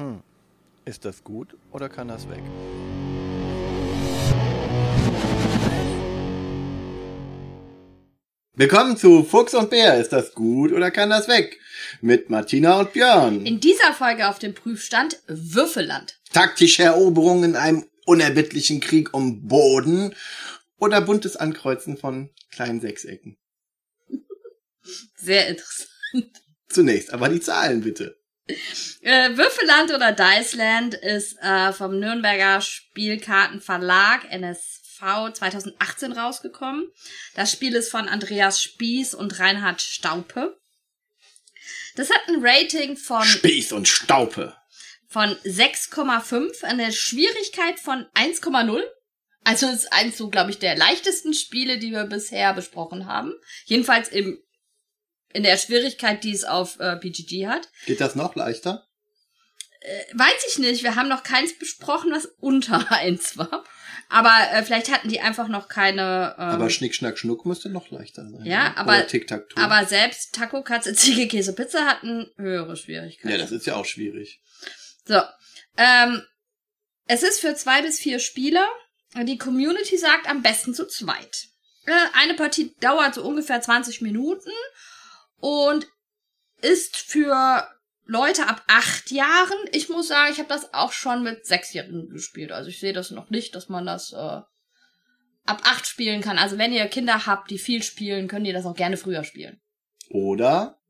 Hm. Ist das gut oder kann das weg? Willkommen zu Fuchs und Bär. Ist das gut oder kann das weg? Mit Martina und Björn. In dieser Folge auf dem Prüfstand Würfelland. Taktische Eroberungen in einem unerbittlichen Krieg um Boden oder buntes Ankreuzen von kleinen Sechsecken. Sehr interessant. Zunächst aber die Zahlen bitte. Äh, Würfelland oder Diceland ist äh, vom Nürnberger Spielkartenverlag NSV 2018 rausgekommen. Das Spiel ist von Andreas Spieß und Reinhard Staupe. Das hat ein Rating von Spieß und Staupe. von 6,5, eine Schwierigkeit von 1,0. Also ist eins so, glaube ich, der leichtesten Spiele, die wir bisher besprochen haben. Jedenfalls im in der Schwierigkeit, die es auf äh, BGG hat. Geht das noch leichter? Äh, weiß ich nicht. Wir haben noch keins besprochen, was unter eins war. Aber äh, vielleicht hatten die einfach noch keine. Ähm, aber Schnick, Schnack, Schnuck müsste noch leichter sein. Ja, ne? aber- Tic-Tac-Toe. aber selbst Taco, Katze, Ziege, Käse, Pizza hatten höhere Schwierigkeiten. Ja, das ist ja auch schwierig. So. Ähm, es ist für zwei bis vier Spieler. Die Community sagt am besten zu zweit. Äh, eine Partie dauert so ungefähr 20 Minuten und ist für Leute ab acht Jahren. Ich muss sagen, ich habe das auch schon mit Sechsjährigen gespielt. Also ich sehe das noch nicht, dass man das äh, ab acht spielen kann. Also wenn ihr Kinder habt, die viel spielen, könnt ihr das auch gerne früher spielen. Oder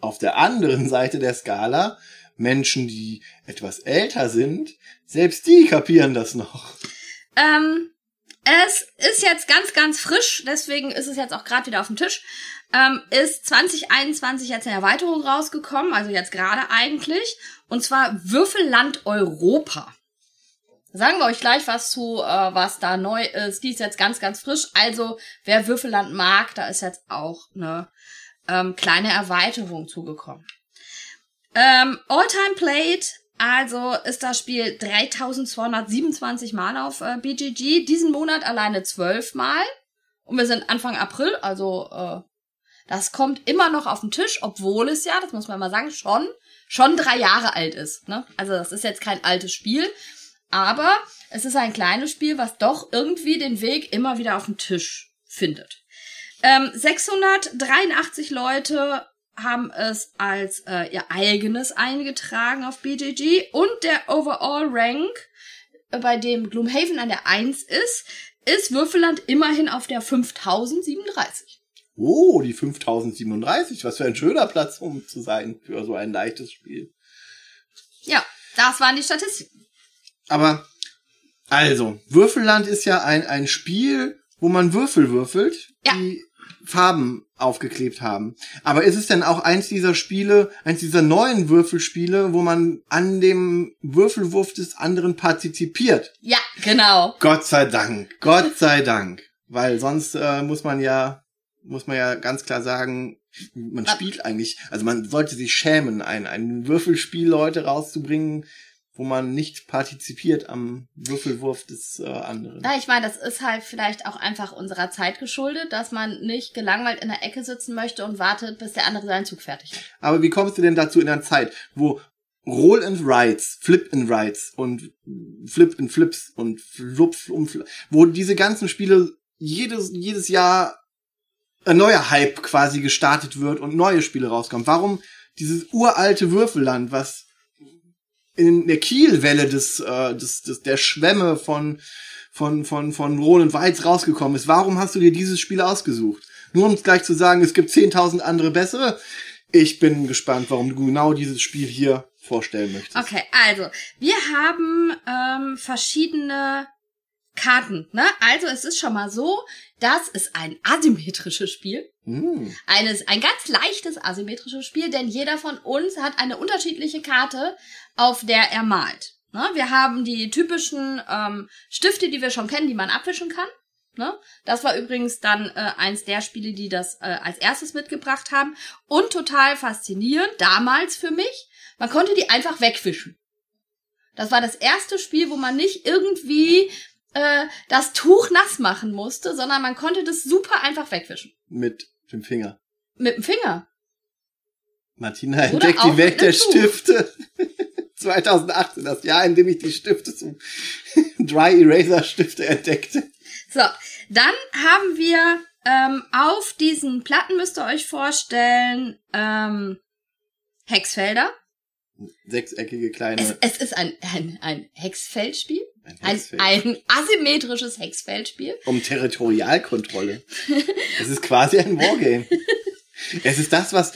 auf der anderen Seite der Skala Menschen, die etwas älter sind, selbst die kapieren das noch. Ähm, es ist jetzt ganz, ganz frisch, deswegen ist es jetzt auch gerade wieder auf dem Tisch. Ähm, ist 2021 jetzt eine Erweiterung rausgekommen, also jetzt gerade eigentlich, und zwar Würfelland Europa. Sagen wir euch gleich was zu, äh, was da neu ist. Die ist jetzt ganz, ganz frisch. Also, wer Würfelland mag, da ist jetzt auch eine ähm, kleine Erweiterung zugekommen. Ähm, All-Time Played, also ist das Spiel 3227 Mal auf äh, BGG. Diesen Monat alleine 12 Mal. Und wir sind Anfang April, also äh, das kommt immer noch auf den Tisch, obwohl es ja, das muss man mal sagen, schon schon drei Jahre alt ist. Ne? Also das ist jetzt kein altes Spiel, aber es ist ein kleines Spiel, was doch irgendwie den Weg immer wieder auf den Tisch findet. Ähm, 683 Leute haben es als äh, ihr eigenes eingetragen auf BGG und der Overall Rank, äh, bei dem Gloomhaven an der 1 ist, ist Würfelland immerhin auf der 5037. Oh, die 5037. Was für ein schöner Platz, um zu sein für so ein leichtes Spiel. Ja, das waren die Statistiken. Aber, also, Würfelland ist ja ein, ein Spiel, wo man Würfel würfelt, Ja. die Farben aufgeklebt haben. Aber ist es denn auch eins dieser Spiele, eins dieser neuen Würfelspiele, wo man an dem Würfelwurf des anderen partizipiert? Ja, genau. Gott sei Dank, Gott sei Dank. Weil sonst äh, muss man ja, muss man ja ganz klar sagen, man spielt eigentlich, also man sollte sich schämen, ein, ein Würfelspiel Leute rauszubringen, wo man nicht partizipiert am Würfelwurf des äh, anderen. Ja, ich meine, das ist halt vielleicht auch einfach unserer Zeit geschuldet, dass man nicht gelangweilt in der Ecke sitzen möchte und wartet, bis der andere seinen Zug fertig hat. Aber wie kommst du denn dazu in einer Zeit, wo Roll and Rides, Flip and Rides und Flip and Flips und Flupf und Fl wo diese ganzen Spiele jedes, jedes Jahr ein neuer Hype quasi gestartet wird und neue Spiele rauskommen. Warum dieses uralte Würfelland, was in der Kielwelle des, äh, des, des der Schwämme von von von von Roll and Rides rausgekommen ist? Warum hast du dir dieses Spiel ausgesucht? Nur um gleich zu sagen, es gibt 10.000 andere bessere. Ich bin gespannt, warum du genau dieses Spiel hier vorstellen möchtest. Okay, also, wir haben ähm, verschiedene Karten, ne? Also, es ist schon mal so, das ist ein asymmetrisches Spiel. Hm. Eines, ein ganz leichtes asymmetrisches Spiel, denn jeder von uns hat eine unterschiedliche Karte, auf der er malt. Ne? Wir haben die typischen ähm, Stifte, die wir schon kennen, die man abwischen kann. Ne? Das war übrigens dann äh, eins der Spiele, die das äh, als erstes mitgebracht haben. Und total faszinierend, damals für mich, man konnte die einfach wegwischen. Das war das erste Spiel, wo man nicht irgendwie äh, das Tuch nass machen musste, sondern man konnte das super einfach wegwischen. Mit dem Finger. Mit dem Finger. Martina entdeckt die Welt der Tuch. Stifte. 2018, das Jahr, in dem ich die Stifte zum Dry Eraser Stifte entdeckte. So, dann haben wir ähm, auf diesen Platten müsst ihr euch vorstellen ähm, Hexfelder. Sechseckige kleine. Es, es ist ein, ein, ein Hexfeldspiel. Ein Ein, asymmetrisches Hexfeldspiel. um Territorialkontrolle. Es ist quasi ein Wargame. Es ist das, was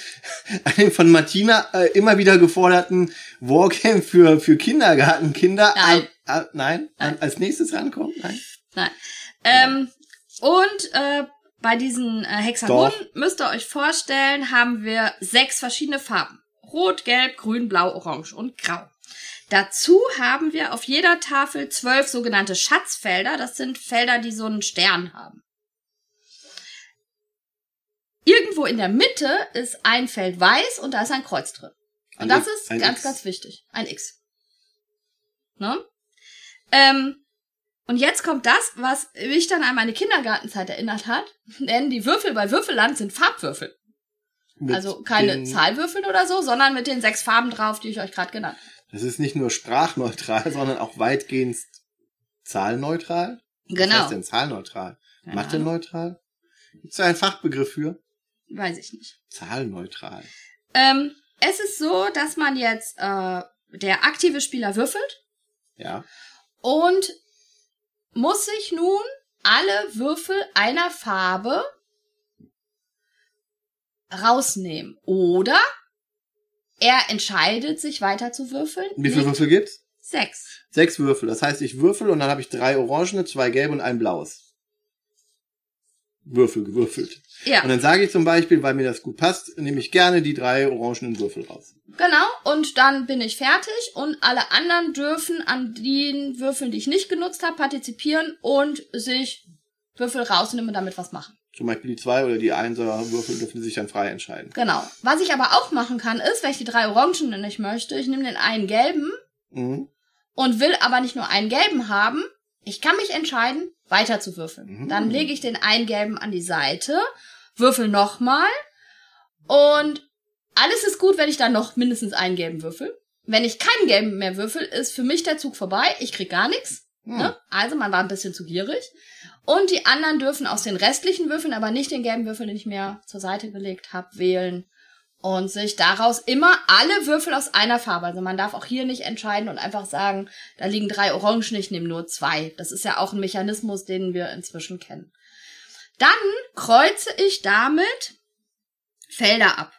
an dem von Martina äh, immer wieder geforderten Wargame für, für Kindergartenkinder Nein. Äh, äh, nein, Nein. als nächstes rankommt. Nein. Nein. Ähm, und äh, bei diesen äh, Hexagonen müsst ihr euch vorstellen, haben wir sechs verschiedene Farben. Rot, Gelb, Grün, Blau, Orange und Grau. Dazu haben wir auf jeder Tafel zwölf sogenannte Schatzfelder. Das sind Felder, die so einen Stern haben. Irgendwo in der Mitte ist ein Feld weiß und da ist ein Kreuz drin. Und Ein das ist ganz, X. ganz wichtig. Ein X. Ne? Ähm, und jetzt kommt das, was mich dann an meine Kindergartenzeit erinnert hat. Denn die Würfel bei Würfelland sind Farbwürfel. Mit also keine Zahlwürfel oder so, sondern mit den sechs Farben drauf, die ich euch gerade genannt habe. Das ist nicht nur sprachneutral, sondern auch weitgehend zahlneutral. Was Genau. heißt denn zahlneutral? Keine Mathe-neutral? Gibt's da einen Fachbegriff für? Weiß ich nicht. Zahlneutral. Ähm, es ist so, dass man jetzt äh, der aktive Spieler würfelt Ja. und muss sich nun alle Würfel einer Farbe rausnehmen. Oder er entscheidet sich weiter zu würfeln. Wie viele Würfel gibt's? Sechs. Sechs Würfel. Das heißt, ich würfel und dann habe ich drei orangene, zwei gelbe und ein blaues. Würfel gewürfelt. Ja, Und dann sage ich zum Beispiel, weil mir das gut passt, nehme ich gerne die drei orangenen Würfel raus. genau. Und dann bin ich fertig und alle anderen dürfen an den Würfeln, die ich nicht genutzt habe, partizipieren und sich Würfel rausnehmen und damit was machen. Zum Beispiel die zwei oder die Einser Würfel dürfen sich dann frei entscheiden. Genau. Was ich aber auch machen kann, ist, wenn ich die drei Orangen nicht möchte, ich nehme den einen gelben Mhm. und will aber nicht nur einen gelben haben, ich kann mich entscheiden, weiter zu würfeln. Mhm. Dann lege ich den einen gelben an die Seite, würfel nochmal und alles ist gut, wenn ich dann noch mindestens einen gelben würfel. Wenn ich keinen gelben mehr würfel, ist für mich der Zug vorbei. Ich krieg gar nichts. Hm. Ne? Also man war ein bisschen zu gierig. Und die anderen dürfen aus den restlichen Würfeln, aber nicht den gelben Würfel, den ich mir zur Seite gelegt habe, wählen. Und sich daraus immer alle Würfel aus einer Farbe. Also man darf auch hier nicht entscheiden und einfach sagen, da liegen drei Orangen, ich nehme nur zwei. Das ist ja auch ein Mechanismus, den wir inzwischen kennen. Dann kreuze ich damit Felder ab.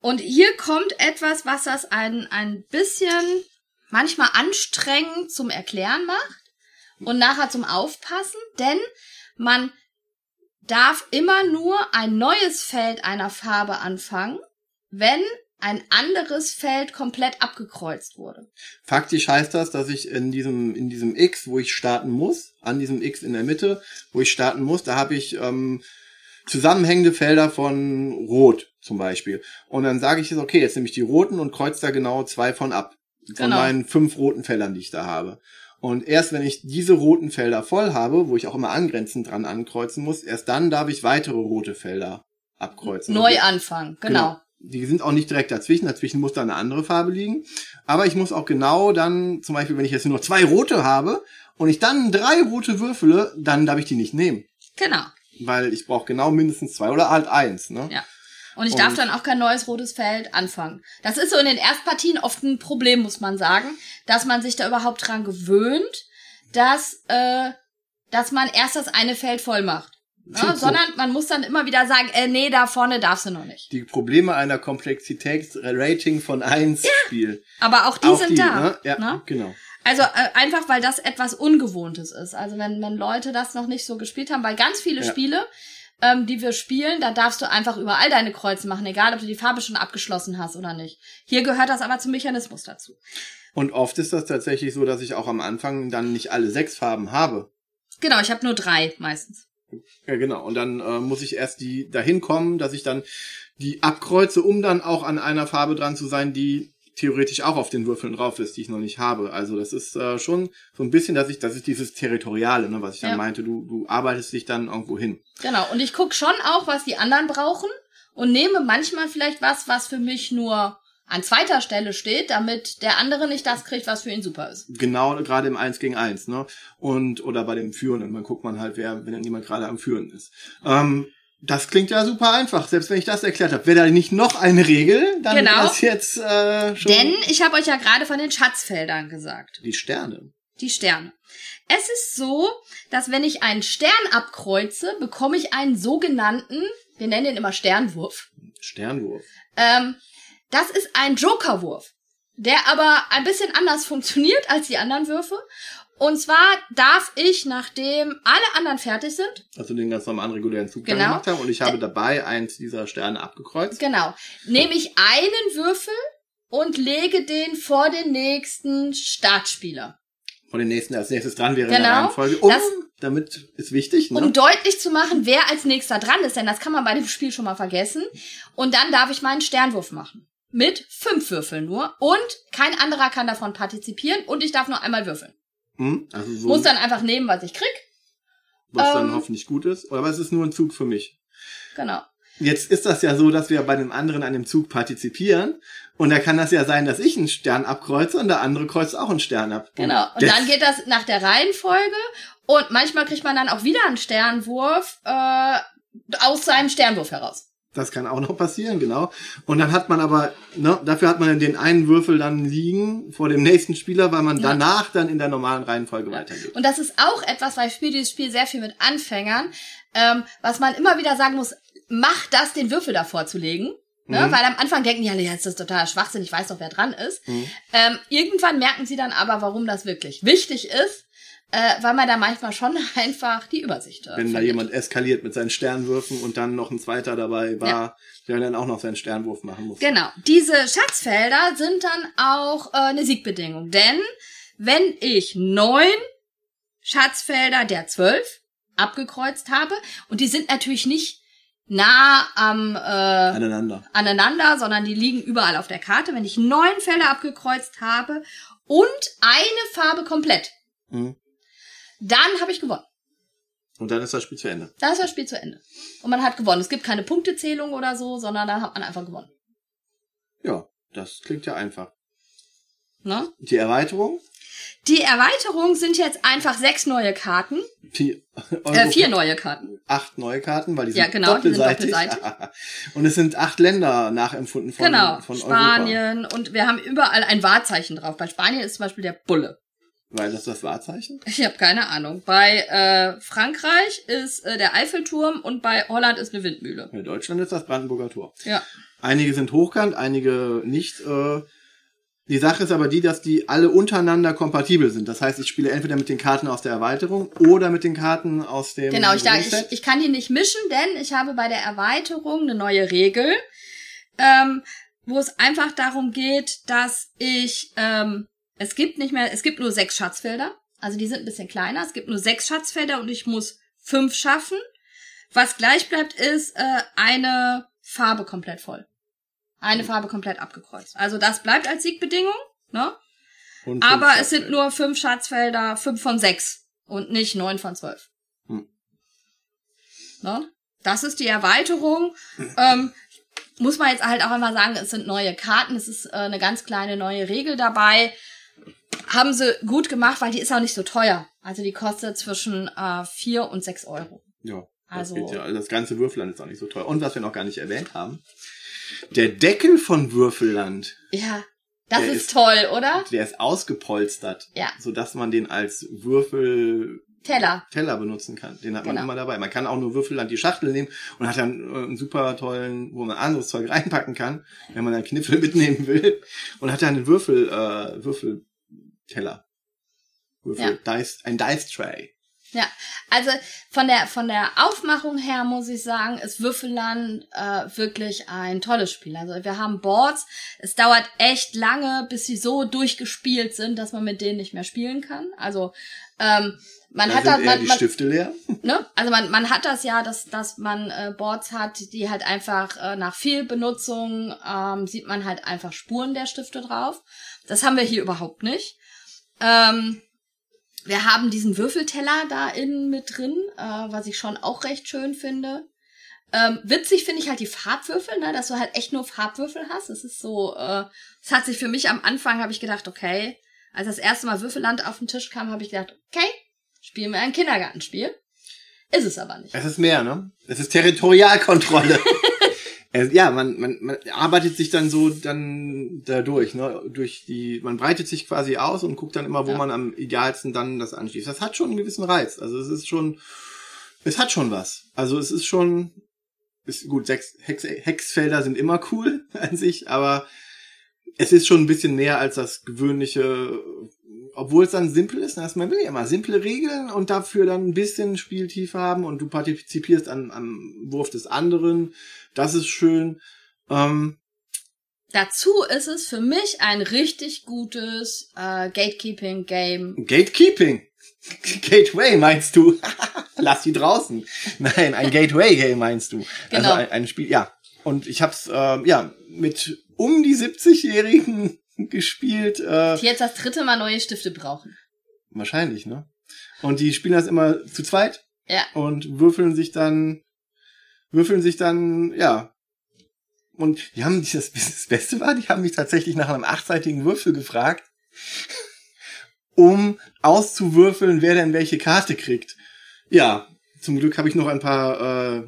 Und hier kommt etwas, was das ein, ein bisschen manchmal anstrengend zum Erklären macht und nachher zum Aufpassen, denn man darf immer nur ein neues Feld einer Farbe anfangen, wenn ein anderes Feld komplett abgekreuzt wurde. Faktisch heißt das, dass ich in diesem, in diesem X, wo ich starten muss, an diesem X in der Mitte, wo ich starten muss, da habe ich ähm, zusammenhängende Felder von Rot zum Beispiel. Und dann sage ich jetzt, okay, jetzt nehme ich die roten und kreuze da genau zwei von ab. Von Genau. meinen fünf roten Feldern, die ich da habe. Und erst wenn ich diese roten Felder voll habe, wo ich auch immer angrenzend dran ankreuzen muss, erst dann darf ich weitere rote Felder abkreuzen. Neu anfangen, genau. Die sind auch nicht direkt dazwischen, dazwischen muss da eine andere Farbe liegen. Aber ich muss auch genau dann, zum Beispiel, wenn ich jetzt nur zwei rote habe und ich dann drei rote würfele, dann darf ich die nicht nehmen. Genau. Weil ich brauche genau mindestens zwei oder halt eins. Ne? Ja. Und ich darf Und- dann auch kein neues rotes Feld anfangen. Das ist so in den Erstpartien oft ein Problem, muss man sagen, dass man sich da überhaupt dran gewöhnt, dass, äh, dass man erst das eine Feld voll macht. Ja, Pro- sondern man muss dann immer wieder sagen, äh, nee, da vorne darfst du noch nicht. Die Probleme einer Komplexitätsrating von eins Spiel. Aber auch die Auch sind die, da. ne? Ja, ne? genau. Also äh, einfach, weil das etwas Ungewohntes ist. Also wenn, wenn Leute das noch nicht so gespielt haben, weil ganz viele Ja. Spiele, ähm, die wir spielen, da darfst du einfach überall deine Kreuze machen, egal ob du die Farbe schon abgeschlossen hast oder nicht. Hier gehört das aber zum Mechanismus dazu. Und oft ist das tatsächlich so, dass ich auch am Anfang dann nicht alle sechs Farben habe. Genau, ich habe nur drei meistens. Ja, genau. Und dann äh, muss ich erst die dahin kommen, dass ich dann die abkreuze, um dann auch an einer Farbe dran zu sein, die theoretisch auch auf den Würfeln drauf ist, die ich noch nicht habe. Also das ist äh, schon so ein bisschen, dass ich, das ist dieses Territoriale, ne, was ich dann Ja. meinte, du, du arbeitest dich dann irgendwo hin. Genau, und ich guck schon auch, was die anderen brauchen und nehme manchmal vielleicht was, was für mich nur an zweiter Stelle steht, damit der andere nicht das kriegt, was für ihn super ist. Genau, gerade im Eins gegen Eins, ne? Und, oder bei dem Führenden, dann guckt man halt, wer, wenn jemand gerade am Führen ist. Ähm, das klingt ja super einfach, selbst wenn ich das erklärt habe. Wäre da nicht noch eine Regel, dann Genau. wäre das jetzt äh, schon Denn ich habe euch ja gerade von den Schatzfeldern gesagt. die Sterne. Die Sterne. Es ist so, dass wenn ich einen Stern abkreuze, bekomme ich einen sogenannten, wir nennen den immer Sternwurf. Sternwurf. Ähm, das ist ein Jokerwurf, der aber ein bisschen anders funktioniert als die anderen Würfe. Und zwar darf ich, nachdem alle anderen fertig sind, Also den ganz normalen regulären Zug Genau. gemacht haben. Und ich habe dabei eins dieser Sterne abgekreuzt. genau, nehme ich einen Würfel und lege den vor den nächsten Startspieler. Von den nächsten, der als nächstes dran wäre in der Genau. Reihenfolge. Um, Das- damit ist wichtig, ne? Um deutlich zu machen, wer als nächster dran ist, denn das kann man bei dem Spiel schon mal vergessen. Und dann darf ich meinen Sternwurf machen. Mit fünf Würfeln nur. Und kein anderer kann davon partizipieren und ich darf nur einmal würfeln. Hm? Also so, Muss dann einfach nehmen, was ich krieg. was dann ähm, hoffentlich gut ist. Aber es ist nur ein Zug für mich. Genau. Jetzt ist das ja so, dass wir bei dem anderen an dem Zug partizipieren. Und da kann das ja sein, dass ich einen Stern abkreuze und der andere kreuzt auch einen Stern ab. Genau. Und dann geht das nach der Reihenfolge. Und manchmal kriegt man dann auch wieder einen Sternwurf äh, aus seinem Sternwurf heraus. Das kann auch noch passieren, genau. Und dann hat man aber, ne, dafür hat man den einen Würfel dann liegen vor dem nächsten Spieler, weil man Ja. danach dann in der normalen Reihenfolge weitergeht. Und das ist auch etwas, weil ich spiele dieses Spiel sehr viel mit Anfängern, ähm, was man immer wieder sagen muss, mach das, den Würfel davor zu legen. Ne? Mhm. Weil am Anfang denken die alle, ja, das ist total Schwachsinn, ich weiß doch, wer dran ist. Mhm. Ähm, irgendwann merken sie dann aber, warum das wirklich wichtig ist, äh, weil man da manchmal schon einfach die Übersicht äh, Wenn da jemand eskaliert mit seinen Sternwürfen und dann noch ein zweiter dabei war, der dann auch noch seinen Sternwurf machen muss. Genau. Diese Schatzfelder sind dann auch äh, eine Siegbedingung. Denn wenn ich neun Schatzfelder der zwölf abgekreuzt habe, und die sind natürlich nicht nah am äh, Aneinander. aneinander, sondern die liegen überall auf der Karte. Wenn ich neun Felder abgekreuzt habe und eine Farbe komplett, Mhm. Dann habe ich gewonnen. Und dann ist das Spiel zu Ende. Dann ist das Spiel zu Ende. Und man hat gewonnen. Es gibt keine Punktezählung oder so, sondern dann hat man einfach gewonnen. Ja, das klingt ja einfach. Ne? Die Erweiterung? Die Erweiterung sind jetzt einfach sechs neue Karten. Die Äh, vier neue Karten. acht neue Karten, weil die sind, Ja, genau, die sind doppelseitig. und es sind acht Länder nachempfunden von, genau. von Europa. Spanien. Und wir haben überall ein Wahrzeichen drauf. Bei Spanien ist zum Beispiel der Bulle. Weil das das Wahrzeichen? Ich habe keine Ahnung. Bei äh, Frankreich ist äh, der Eiffelturm und bei Holland ist eine Windmühle. Bei Deutschland ist das Brandenburger Tor. Ja. Einige sind hochkant, einige nicht. Äh, die Sache ist aber die, dass die alle untereinander kompatibel sind. Das heißt, ich spiele entweder mit den Karten aus der Erweiterung oder mit den Karten aus dem Genau, ich, da, ich, ich kann die nicht mischen, denn ich habe bei der Erweiterung eine neue Regel, ähm, wo es einfach darum geht, dass ich, ähm, es gibt nicht mehr, es gibt nur sechs Schatzfelder, also die sind ein bisschen kleiner, es gibt nur sechs Schatzfelder und ich muss fünf schaffen. Was gleich bleibt, ist äh, eine Farbe komplett voll. Eine Farbe komplett abgekreuzt. Also das bleibt als Siegbedingung, ne? Aber es sind nur fünf Schatzfelder, fünf von sechs und nicht neun von zwölf. Hm. Ne? Das ist die Erweiterung. Ähm, muss man jetzt halt auch einmal sagen, es sind neue Karten, es ist äh, eine ganz kleine neue Regel dabei. Haben sie gut gemacht, weil die ist auch nicht so teuer. Also die kostet zwischen äh, vier und sechs Euro. Ja, das Also- geht ja. Das ganze Würfelland ist auch nicht so teuer. Und was wir noch gar nicht erwähnt haben, der Deckel von Würfelland, Ja, das ist, ist- toll, oder? der ist ausgepolstert, Ja. sodass man den als Würfelteller Teller. benutzen kann. Den hat man Genau. immer dabei. Man kann auch nur Würfelland die Schachtel nehmen und hat dann äh, einen super tollen, wo man anderes Zeug reinpacken kann, wenn man dann Kniffel mitnehmen will. Und hat dann einen Würfel, äh, Würfelteller. Würfel, Dice, ein Dice Tray. Ja, also von der von der Aufmachung her muss ich sagen, ist Würfelland äh, wirklich ein tolles Spiel. Also wir haben Boards. Es dauert echt lange, bis sie so durchgespielt sind, dass man mit denen nicht mehr spielen kann. Also ähm, man Da hat sind da, eher man, die man, Stifte leer. ne? Also man, man hat das ja, dass, dass man äh, Boards hat, die halt einfach äh, nach viel Benutzung ähm, sieht man halt einfach Spuren der Stifte drauf. Das haben wir hier überhaupt nicht. Ähm, wir haben diesen Würfelteller da innen mit drin, äh, was ich schon auch recht schön finde. Ähm, witzig finde ich halt die Farbwürfel, ne, dass du halt echt nur Farbwürfel hast. Es ist so, äh, es hat sich für mich am Anfang, habe ich gedacht, okay, als das erste Mal Würfelland auf den Tisch kam, habe ich gedacht, okay, spielen wir ein Kindergartenspiel. Ist es aber nicht. Es ist mehr, ne? Es ist Territorialkontrolle. ja, man, man, man arbeitet sich dann so dann dadurch, ne? Durch die, man breitet sich quasi aus und guckt dann immer, wo Ja. man am idealsten dann das anschließt. Das hat schon einen gewissen Reiz. Also es ist schon, es hat schon was. Also es ist schon, ist gut, sechs Hex, Hexfelder sind immer cool an sich, aber es ist schon ein bisschen mehr als das gewöhnliche, obwohl es dann simpel ist, dass man will ja immer simple Regeln und dafür dann ein bisschen Spieltiefe haben und du partizipierst an, am Wurf des anderen. Das ist schön. Ähm, Dazu ist es für mich ein richtig gutes äh, Gatekeeping-Game. Gatekeeping. Gateway meinst du? Lass die draußen. Nein, ein Gateway-Game meinst du. Also Genau. ein, ein Spiel, ja. Und ich hab's ähm, ja mit um die 70-Jährigen gespielt. Äh, Die jetzt das dritte Mal neue Stifte brauchen. wahrscheinlich, ne? Und die spielen das immer zu zweit Ja. und würfeln sich dann, würfeln sich dann, ja. Und die haben, das, das Beste war, die haben mich tatsächlich nach einem achtseitigen Würfel gefragt, um auszuwürfeln, wer denn welche Karte kriegt. Ja, zum Glück habe ich noch ein paar äh,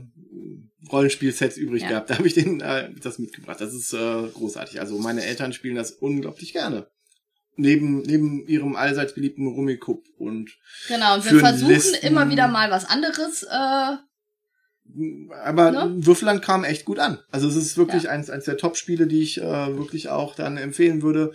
Rollenspielsets übrig Ja. gehabt. Da habe ich denen äh, das mitgebracht. Das ist äh, großartig. Also meine Eltern spielen das unglaublich gerne. Neben, neben ihrem allseits beliebten Rummikub und Genau, und wir versuchen Listen. immer wieder mal was anderes. Äh, Aber Ne? Würfelland kam echt gut an. Also es ist wirklich eins, eins der Top-Spiele, die ich äh, wirklich auch dann empfehlen würde,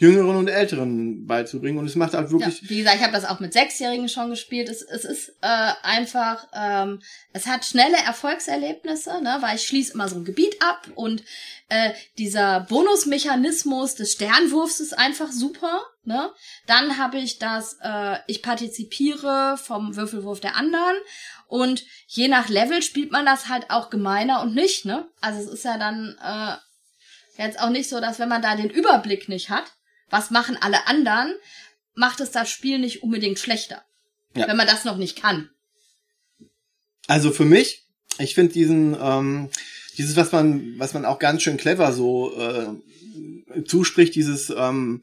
Jüngeren und Älteren beizubringen. Und es macht halt ja, wirklich, wie gesagt, ich habe das auch mit Sechsjährigen schon gespielt. Es, es ist äh, einfach, ähm, es hat schnelle Erfolgserlebnisse, ne, weil ich schließe immer so ein Gebiet ab und äh, dieser Bonusmechanismus des Sternwurfs ist einfach super. Ne? Dann habe ich das, äh, ich partizipiere vom Würfelwurf der anderen und je nach Level spielt man das halt auch gemeiner und nicht. Ne? Also es ist ja dann äh, jetzt auch nicht so, dass wenn man da den Überblick nicht hat, was machen alle anderen, macht es das Spiel nicht unbedingt schlechter. Ja. Wenn man das noch nicht kann. also für mich, ich finde diesen, ähm, dieses, was man, was man auch ganz schön clever so äh, zuspricht, dieses ähm,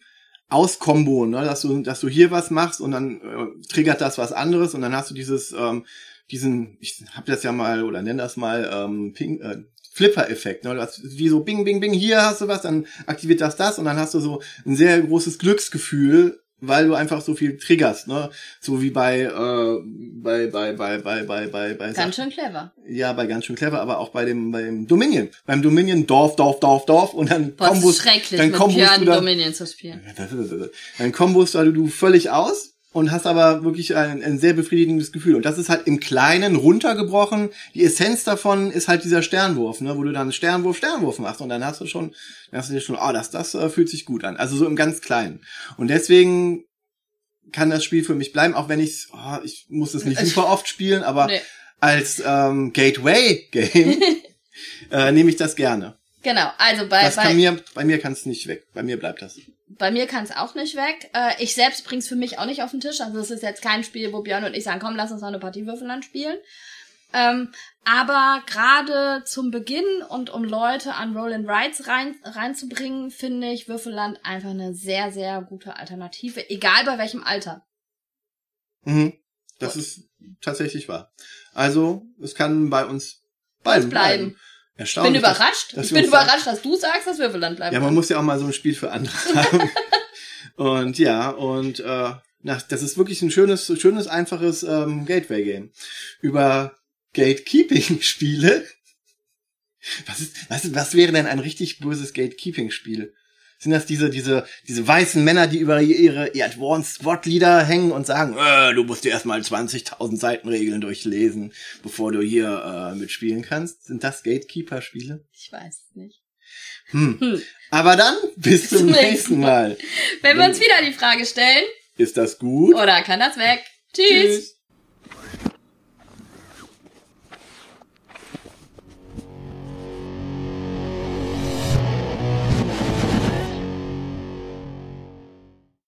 Auskombo, ne, dass du, dass du hier was machst und dann äh, triggert das was anderes und dann hast du dieses, ähm, diesen, ich hab das ja mal oder nenn das mal ähm, Ping, äh, Flipper-Effekt, ne? Das, wie so Bing, Bing, Bing, hier hast du was, dann aktiviert das das und dann hast du so ein sehr großes Glücksgefühl, weil du einfach so viel triggerst, ne? So wie bei, äh, bei, bei, bei, bei, bei, bei, bei Ganz schön clever. ja, bei ganz schön clever, aber auch bei dem, beim Dominion. Beim Dominion Dorf, Dorf, Dorf, Dorf und dann Boah, kombos, schrecklich, dann mit kombos Björn du da, Dominion zu spielen. dann kombos da du völlig aus und hast aber wirklich ein, ein sehr befriedigendes Gefühl. Und das ist halt im Kleinen runtergebrochen. Die Essenz davon ist halt dieser Sternwurf, ne, wo du dann Sternwurf, Sternwurf machst und dann hast du schon, dann hast du dir schon, oh, das, das äh, fühlt sich gut an. Also so im ganz Kleinen. Und deswegen kann das Spiel für mich bleiben, auch wenn ich, oh, ich muss es nicht super oft spielen, aber Nee. als ähm, Gateway-Game äh, nehme ich das gerne. Genau, also bei, Das bei, mir, bei mir kann es nicht weg. Bei mir bleibt das. Bei mir kann es auch nicht weg. Äh, ich selbst bring's für mich auch nicht auf den Tisch. Also es ist jetzt kein Spiel, wo Björn und ich sagen, komm, lass uns noch eine Partie Würfelland spielen. Ähm, aber gerade zum Beginn und um Leute an Roll and Rides rein, reinzubringen, finde ich Würfelland einfach eine sehr, sehr gute Alternative, egal bei welchem Alter. Mhm. Das ist tatsächlich wahr. Also, es kann bei uns beiden bleiben. bleiben. Ich bin Erstaunlich. überrascht. dass ich wir bin überrascht, dass du sagst, dass Würfelland bleiben Ja, man muss ja auch mal so ein Spiel für andere haben. und ja, und äh, na, das ist wirklich ein schönes, schönes, einfaches ähm, Gateway-Game. Über Gatekeeping-Spiele. Was ist, was, ist- was wäre denn ein richtig böses Gatekeeping-Spiel? Sind das diese, diese, diese weißen Männer, die über ihre, ihr Advanced Sword-Lieder hängen und sagen, äh, du musst dir erstmal 20.000 Seitenregeln durchlesen, bevor du hier äh, mitspielen kannst? Sind das Gatekeeper-Spiele? Ich weiß es nicht. Hm. Hm. Aber dann bis zum Zum nächsten nächsten Mal. Wenn wir uns wieder die Frage stellen, Ist das gut? oder kann das weg? Tschüss. Tschüss.